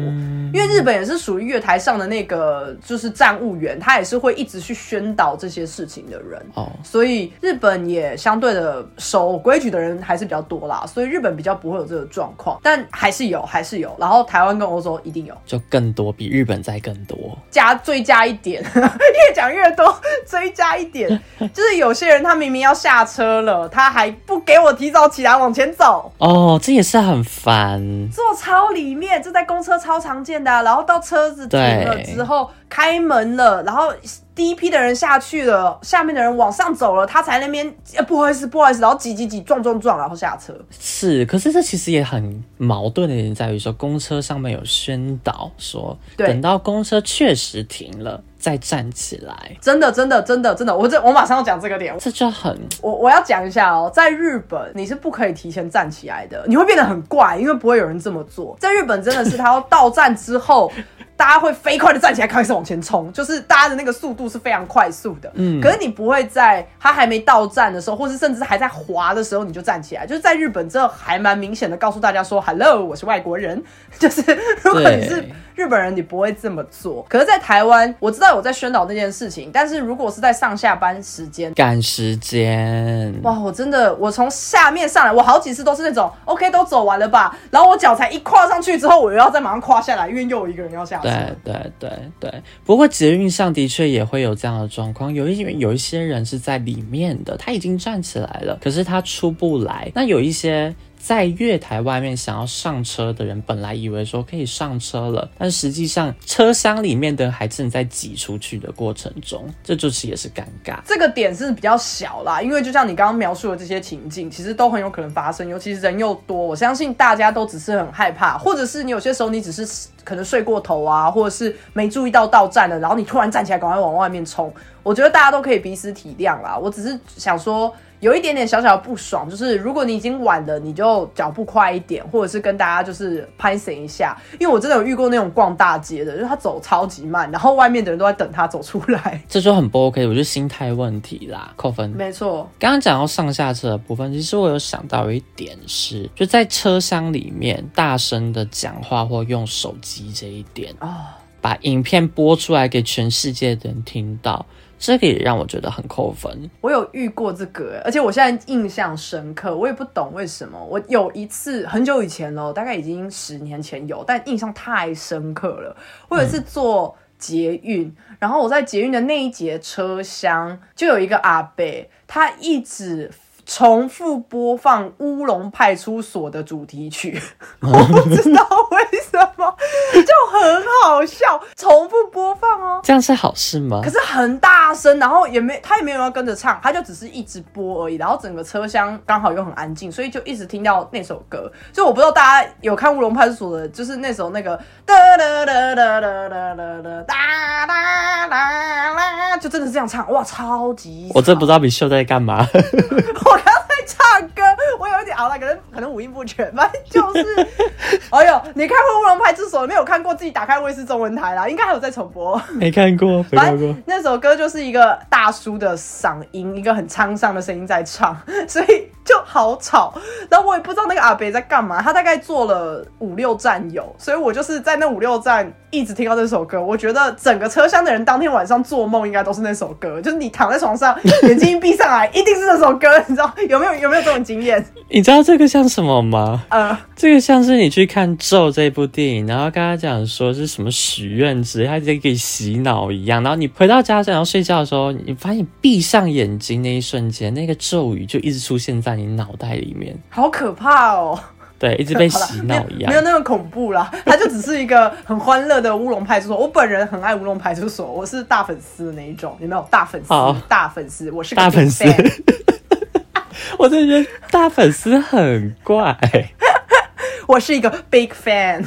因为日本也是属于月台上的那个就是站务员，他也是会一直去宣导这些事情的人哦。所以日本也相对的守规矩的人还是比较多啦，所以日本比较不会有这个状况，但还是有，还是有。然后台湾跟欧洲一定有，就更多，比日本再更多加。追加一点，越讲越多。追加一点，就是有些人他明明要下车了，他还不给我提早起来往前走。哦，这也是很烦。坐超里面，这在公车超常见的。然后到车子停了之后，开门了，然后。第一批的人下去了，下面的人往上走了，他才那边，不好意思，不好意思，然后挤挤挤，撞撞撞，然后下车。是，可是这其实也很矛盾的点在于说，公车上面有宣导说，等到公车确实停了再站起来。真的，真的，真的，真的，我这我马上要讲这个点，这就很，我我要讲一下哦，在日本你是不可以提前站起来的，你会变得很怪，因为不会有人这么做。在日本真的是他要到站之后。大家会飞快的站起来，开始往前冲，就是大家的那个速度是非常快速的。嗯，可是你不会在他还没到站的时候，或是甚至还在滑的时候，你就站起来。就是在日本，这还蛮明显的告诉大家说：“Hello，我是外国人。”就是如果你是。日本人你不会这么做，可是，在台湾我知道我在宣导这件事情，但是如果是在上下班时间赶时间，哇，我真的我从下面上来，我好几次都是那种 OK 都走完了吧，然后我脚才一跨上去之后，我又要再马上跨下来，因为又有一个人要下车。对对对对，不过捷运上的确也会有这样的状况，有一有一些人是在里面的，他已经站起来了，可是他出不来。那有一些。在月台外面想要上车的人，本来以为说可以上车了，但实际上车厢里面的还正在挤出去的过程中，这就是也是尴尬。这个点是比较小啦，因为就像你刚刚描述的这些情境，其实都很有可能发生，尤其是人又多，我相信大家都只是很害怕，或者是你有些时候你只是可能睡过头啊，或者是没注意到到站了，然后你突然站起来赶快往外面冲，我觉得大家都可以彼此体谅啦。我只是想说。有一点点小小的不爽，就是如果你已经晚了，你就脚步快一点，或者是跟大家就是拍醒一下。因为我真的有遇过那种逛大街的，就是他走超级慢，然后外面的人都在等他走出来，这就很不 OK。我觉得心态问题啦，扣分。没错，刚刚讲到上下车的部分，其实我有想到一点是，就在车厢里面大声的讲话或用手机这一点啊，把影片播出来给全世界的人听到。这个也让我觉得很扣分。我有遇过这个，而且我现在印象深刻，我也不懂为什么。我有一次很久以前了，大概已经十年前有，但印象太深刻了。我有一次坐捷运，然后我在捷运的那一节车厢就有一个阿伯，他一直。重复播放《乌龙派出所》的主题曲，我不知道为什么，就很好笑。重复播放哦，这样是好事吗？可是很大声，然后也没他也没有要跟着唱，他就只是一直播而已。然后整个车厢刚好又很安静，所以就一直听到那首歌。所以我不知道大家有看《乌龙派出所》的，就是那首那个哒哒哒哒哒哒哒哒哒哒，就真的是这样唱，哇，超级！我真不知道米秀在干嘛。我刚才唱歌，我有一点熬了，可能可能五音不全，反正就 是，哎呦，你看过《乌龙派出所》没有看过？自己打开卫视中文台啦，应该还有在重播。没看过，反正那首歌就是一个大叔的嗓音，一个很沧桑的声音在唱，所以。就好吵，然后我也不知道那个阿北在干嘛。他大概坐了五六站有，所以我就是在那五六站一直听到这首歌。我觉得整个车厢的人当天晚上做梦应该都是那首歌，就是你躺在床上，眼睛一闭上来，一定是这首歌。你知道有没有有没有这种经验？你知道这个像什么吗？呃，这个像是你去看《咒》这部电影，然后跟他讲说是什么许愿值，他直接给洗脑一样。然后你回到家然后睡觉的时候，你发现闭上眼睛那一瞬间，那个咒语就一直出现在。你脑袋里面好可怕哦！对，一直被洗脑一样，没有那么恐怖啦。它就只是一个很欢乐的乌龙派出所。我本人很爱乌龙派出所，我是大粉丝的那一种。有没有大粉丝？大粉丝，我是大粉丝。我真的觉得大粉丝很怪。我是一个 big fan。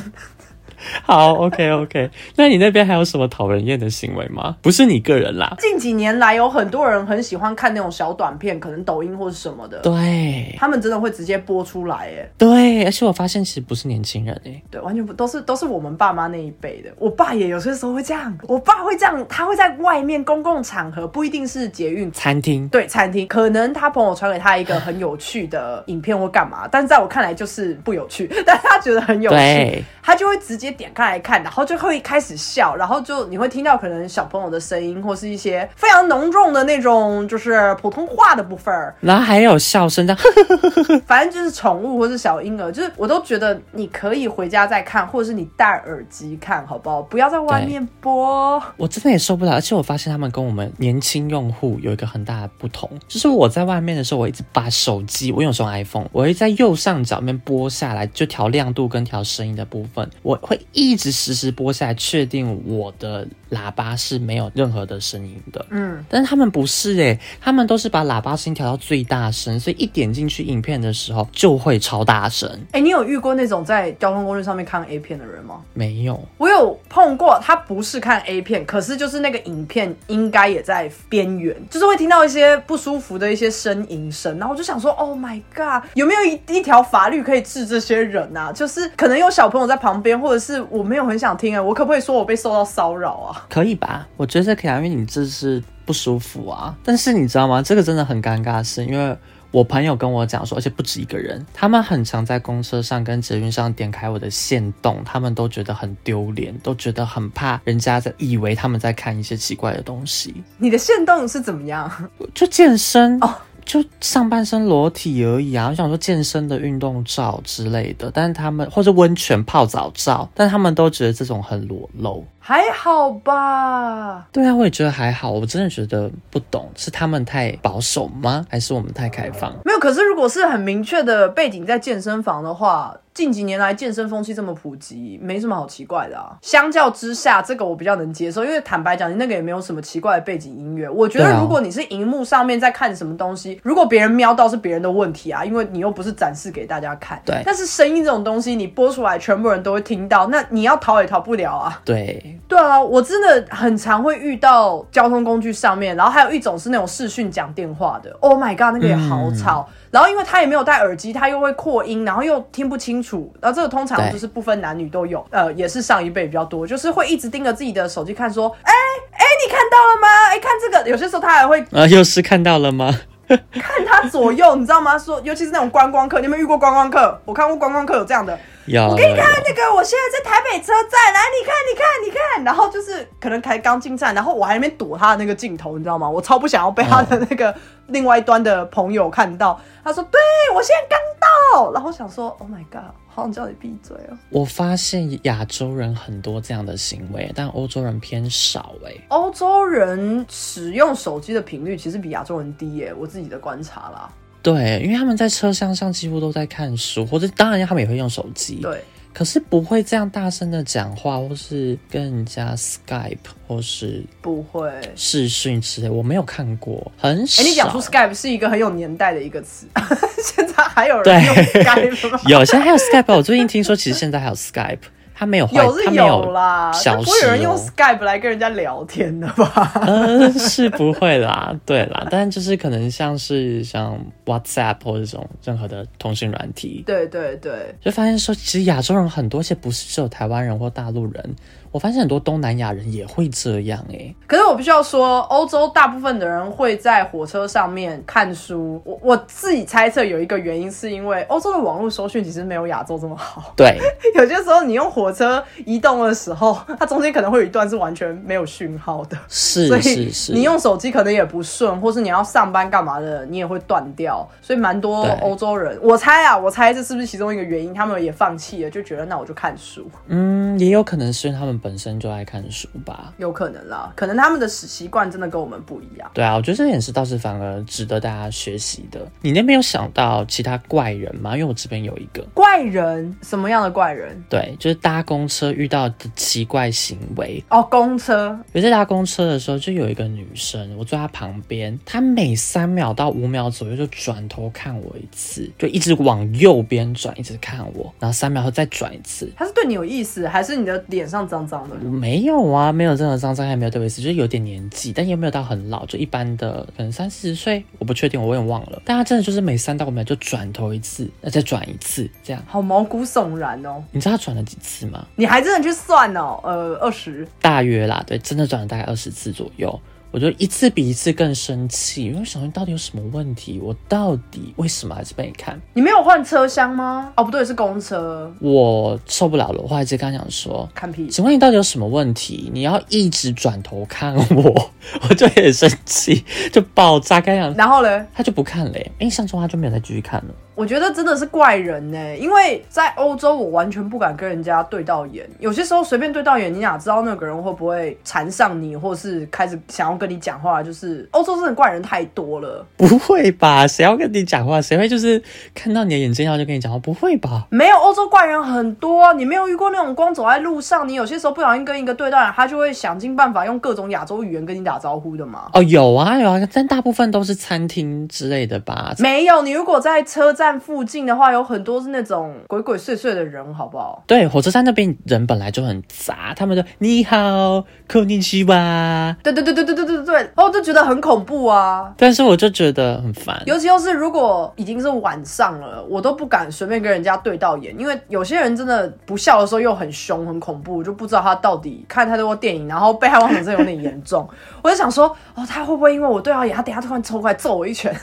好，OK OK，那你那边还有什么讨人厌的行为吗？不是你个人啦。近几年来，有很多人很喜欢看那种小短片，可能抖音或是什么的。对，他们真的会直接播出来，哎。对，而且我发现其实不是年轻人，哎，对，完全不都是都是我们爸妈那一辈的。我爸也有些时候会这样，我爸会这样，他会在外面公共场合，不一定是捷运、餐厅，对，餐厅，可能他朋友传给他一个很有趣的影片或干嘛，但是在我看来就是不有趣，但是他觉得很有趣，他就会直接点开来看。然后就会开始笑，然后就你会听到可能小朋友的声音，或是一些非常浓重的那种，就是普通话的部分然后还有笑声，这样，反正就是宠物或是小婴儿，就是我都觉得你可以回家再看，或者是你戴耳机看好不好？不要在外面播。我真的也受不了，而且我发现他们跟我们年轻用户有一个很大的不同，就是我在外面的时候，我一直把手机，我有时候 iPhone，我会在右上角面拨下来，就调亮度跟调声音的部分，我会一直实。时播下来，确定我的喇叭是没有任何的声音的。嗯，但是他们不是哎，他们都是把喇叭声调到最大声，所以一点进去影片的时候就会超大声。哎，你有遇过那种在交通工具上面看 A 片的人吗？没有，我有碰过，他不是看 A 片，可是就是那个影片应该也在边缘，就是会听到一些不舒服的一些呻吟声，然后我就想说，Oh my god，有没有一一条法律可以治这些人啊？就是可能有小朋友在旁边，或者是我没有很想。想听啊，我可不可以说我被受到骚扰啊？可以吧？我觉得可以啊，因为你这是不舒服啊。但是你知道吗？这个真的很尴尬，是因为我朋友跟我讲说，而且不止一个人，他们很常在公车上跟捷运上点开我的线动，他们都觉得很丢脸，都觉得很怕人家在以为他们在看一些奇怪的东西。你的线动是怎么样？就健身哦。就上半身裸体而已啊！我想说健身的运动照之类的，但是他们或者温泉泡澡照，但他们都觉得这种很裸露。还好吧？对啊，我也觉得还好。我真的觉得不懂，是他们太保守吗？还是我们太开放？没有。可是如果是很明确的背景在健身房的话。近几年来，健身风气这么普及，没什么好奇怪的啊。相较之下，这个我比较能接受，因为坦白讲，你那个也没有什么奇怪的背景音乐。我觉得，如果你是荧幕上面在看什么东西，如果别人瞄到是别人的问题啊，因为你又不是展示给大家看。对。但是声音这种东西，你播出来，全部人都会听到，那你要逃也逃不了啊。对。对啊，我真的很常会遇到交通工具上面，然后还有一种是那种视讯讲电话的。Oh my god，那个也好吵。然后因为他也没有戴耳机，他又会扩音，然后又听不清楚。然后这个通常就是不分男女都有，呃，也是上一辈比较多，就是会一直盯着自己的手机看，说，哎哎，你看到了吗？哎，看这个，有些时候他还会，啊，又是看到了吗？看他左右，你知道吗？说，尤其是那种观光客，你有没有遇过观光客？我看过观光客有这样的。我给你看那个，我现在在台北车站，来，你看，你看，你看。然后就是可能才刚进站，然后我还那边躲他的那个镜头，你知道吗？我超不想要被他的那个 另外一端的朋友看到。他说：“对我现在刚到。”然后想说：“Oh my god，好想叫你闭嘴哦。”我发现亚洲人很多这样的行为，但欧洲人偏少哎。欧洲人使用手机的频率其实比亚洲人低耶，我自己的观察啦。对，因为他们在车厢上几乎都在看书，或者当然他们也会用手机。对。可是不会这样大声的讲话，或是跟人家 Skype，或是不会视讯之类，我没有看过，很少。你讲出 Skype 是一个很有年代的一个词，现在还有人用 Skype 吗？有，现在还有 Skype。我最近听说，其实现在还有 Skype。他没有，有是有啦，不会有人用 Skype 来跟人家聊天的吧？嗯，是不会啦，对啦，但就是可能像是像 WhatsApp 或者这种任何的通讯软体，对对对，就发现说其实亚洲人很多，且不是只有台湾人或大陆人。我发现很多东南亚人也会这样哎，可是我必须要说，欧洲大部分的人会在火车上面看书。我我自己猜测有一个原因，是因为欧洲的网络收讯其实没有亚洲这么好。对，有些时候你用火车移动的时候，它中间可能会有一段是完全没有讯号的。是，所以是你用手机可能也不顺，或是你要上班干嘛的，你也会断掉。所以蛮多欧洲人，我猜啊，我猜这是不是其中一个原因？他们也放弃了，就觉得那我就看书。嗯，也有可能是他们。本身就爱看书吧，有可能啦，可能他们的习惯真的跟我们不一样。对啊，我觉得这点是倒是反而值得大家学习的。你那边有想到其他怪人吗？因为我这边有一个怪人，什么样的怪人？对，就是搭公车遇到的奇怪行为哦。公车，有在搭公车的时候，就有一个女生，我坐她旁边，她每三秒到五秒左右就转头看我一次，就一直往右边转，一直看我，然后三秒后再转一次。她是对你有意思，还是你的脸上脏？没有啊，没有任何脏脏，还没有特别是，就是有点年纪，但也没有到很老，就一般的，可能三四十岁，我不确定，我有点忘了。但他真的就是每三到五秒就转头一次，那再转一次，这样，好毛骨悚然哦。你知道他转了几次吗？你还真的去算哦，呃，二十，大约啦，对，真的转了大概二十次左右。我就一次比一次更生气，因为想问到底有什么问题？我到底为什么还是被你看？你没有换车厢吗？哦，不对，是公车。我受不了了，我后来直接跟他讲说：“看屁！请问你到底有什么问题？你要一直转头看我，我就很生气，就爆炸。跟讲，然后呢，他就不看了。印象中他就没有再继续看了。我觉得真的是怪人呢，因为在欧洲，我完全不敢跟人家对到眼。有些时候随便对到眼，你哪知道那个人会不会缠上你，或是开始想要跟你讲话？就是欧洲真的怪人太多了。不会吧？谁要跟你讲话？谁会就是看到你的眼睛然后就跟你讲话？不会吧？没有，欧洲怪人很多。你没有遇过那种光走在路上，你有些时候不小心跟一个对到眼，他就会想尽办法用各种亚洲语言跟你打招呼的吗？哦，有啊有啊，但大部分都是餐厅之类的吧？没有，你如果在车站附近的话。有很多是那种鬼鬼祟祟的人，好不好？对，火车站那边人本来就很杂，他们就你好，可尼西吧。对对对对对对对对，然后就觉得很恐怖啊。但是我就觉得很烦，尤其又是如果已经是晚上了，我都不敢随便跟人家对到眼，因为有些人真的不笑的时候又很凶很恐怖，就不知道他到底看太多电影，然后被害妄想症有点严重。我就想说，哦，他会不会因为我对到眼，他等下突然抽过来揍我一拳？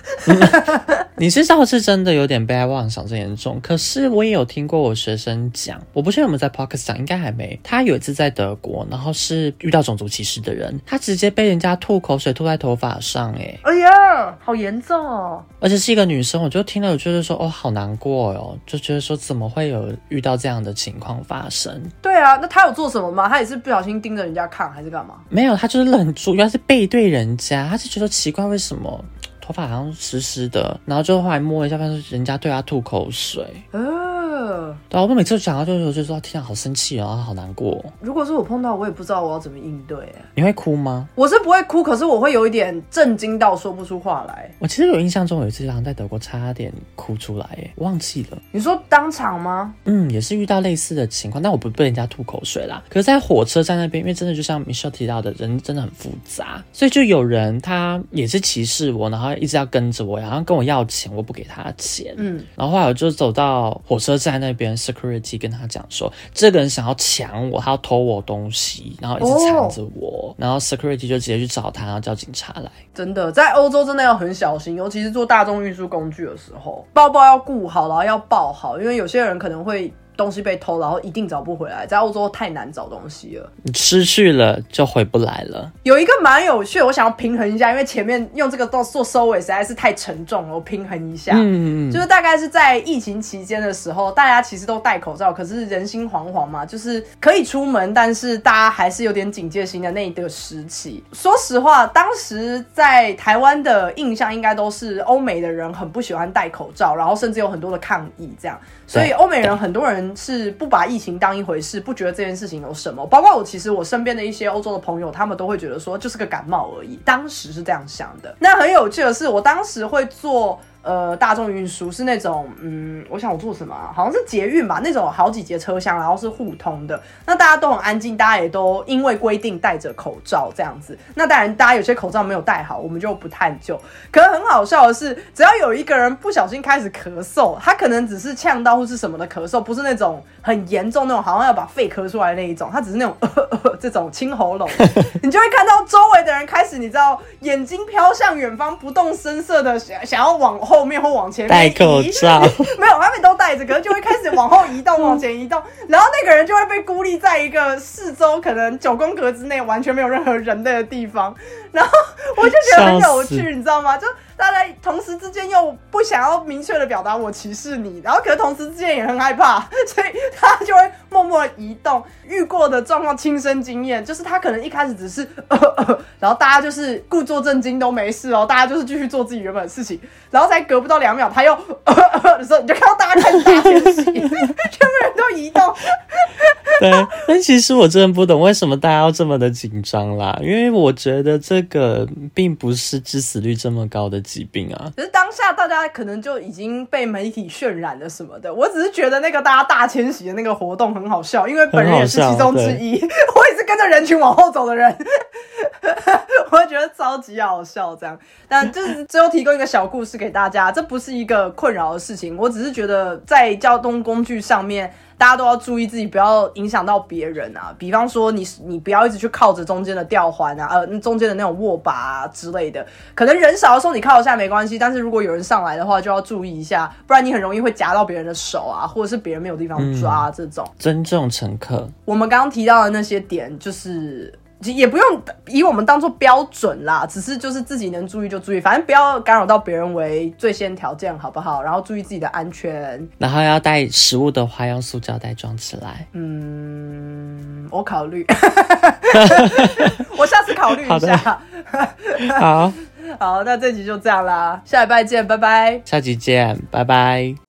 你知道是真的有点被害妄想症。严重，可是我也有听过我学生讲，我不确定有没有在 podcast 讲，应该还没。他有一次在德国，然后是遇到种族歧视的人，他直接被人家吐口水吐在头发上，哎，哎呀，好严重哦！而且是一个女生，我就听了，我就是说，哦，好难过哦，就觉得说，怎么会有遇到这样的情况发生？对啊，那他有做什么吗？他也是不小心盯着人家看，还是干嘛？没有，他就是愣住，原来是背对人家，他就觉得奇怪，为什么？头发好像湿湿的，然后就后来摸一下，发现人家对他吐口水。对啊，我每次想到就是就说天啊，好生气啊，好难过。如果是我碰到，我也不知道我要怎么应对。你会哭吗？我是不会哭，可是我会有一点震惊到说不出话来。我其实有印象中有一次好像在德国差点哭出来，哎，忘记了。你说当场吗？嗯，也是遇到类似的情况，但我不被人家吐口水啦。可是，在火车站那边，因为真的就像 Michelle 提到的，人真的很复杂，所以就有人他也是歧视我，然后一直要跟着我，然后跟我要钱，我不给他钱。嗯，然后后来我就走到火车站那边。security 跟他讲说，这个人想要抢我，他要偷我东西，然后一直缠着我，然后 security 就直接去找他，然后叫警察来。真的，在欧洲真的要很小心，尤其是坐大众运输工具的时候，包包要顾好，然后要抱好，因为有些人可能会。东西被偷，然后一定找不回来。在欧洲太难找东西了，你失去了就回不来了。有一个蛮有趣，我想要平衡一下，因为前面用这个做做收尾实在是太沉重了，我平衡一下。嗯嗯就是大概是在疫情期间的时候，大家其实都戴口罩，可是人心惶惶嘛，就是可以出门，但是大家还是有点警戒心的那一个时期。说实话，当时在台湾的印象应该都是欧美的人很不喜欢戴口罩，然后甚至有很多的抗议这样。所以欧美人很多人是不把疫情当一回事，不觉得这件事情有什么。包括我，其实我身边的一些欧洲的朋友，他们都会觉得说就是个感冒而已。当时是这样想的。那很有趣的是，我当时会做。呃，大众运输是那种，嗯，我想我做什么，好像是捷运吧，那种好几节车厢，然后是互通的，那大家都很安静，大家也都因为规定戴着口罩这样子。那当然，大家有些口罩没有戴好，我们就不探究。可是很好笑的是，只要有一个人不小心开始咳嗽，他可能只是呛到或是什么的咳嗽，不是那种很严重那种，好像要把肺咳出来那一种，他只是那种这种清喉咙，你就会看到周围的人开始，你知道，眼睛飘向远方，不动声色的想想要往后。后面或往前戴口罩，没有，他们都戴着，可是就会开始往后移动，往前移动，然后那个人就会被孤立在一个四周可能九宫格之内，完全没有任何人类的地方，然后我就觉得很有趣，你知道吗？就。大家同时之间又不想要明确的表达我歧视你，然后可是同时之间也很害怕，所以他就会默默移动。遇过的状况亲身经验，就是他可能一开始只是，然后大家就是故作震惊都没事哦，大家就是继续做自己原本的事情，然后才隔不到两秒，他又的时候，你就看到大家开始大迁徙，全部人都移动。对，但其实我真的不懂为什么大家要这么的紧张啦，因为我觉得这个并不是致死率这么高的。疾病啊！可是当下大家可能就已经被媒体渲染了什么的。我只是觉得那个大家大迁徙的那个活动很好笑，因为本人也是其中之一。我也是跟着人群往后走的人，我觉得超级好笑。这样，但就是最后提供一个小故事给大家，这不是一个困扰的事情。我只是觉得在交通工具上面。大家都要注意自己，不要影响到别人啊。比方说，你你不要一直去靠着中间的吊环啊，呃，中间的那种握把啊之类的。可能人少的时候你靠一下没关系，但是如果有人上来的话，就要注意一下，不然你很容易会夹到别人的手啊，或者是别人没有地方抓这种。尊重乘客。我们刚刚提到的那些点，就是。也不用以我们当做标准啦，只是就是自己能注意就注意，反正不要干扰到别人为最先条件，好不好？然后注意自己的安全。然后要带食物的话，用塑胶袋装起来。嗯，我考虑，我下次考虑一下。好，好，那这集就这样啦，下礼拜见，拜拜。下集见，拜拜。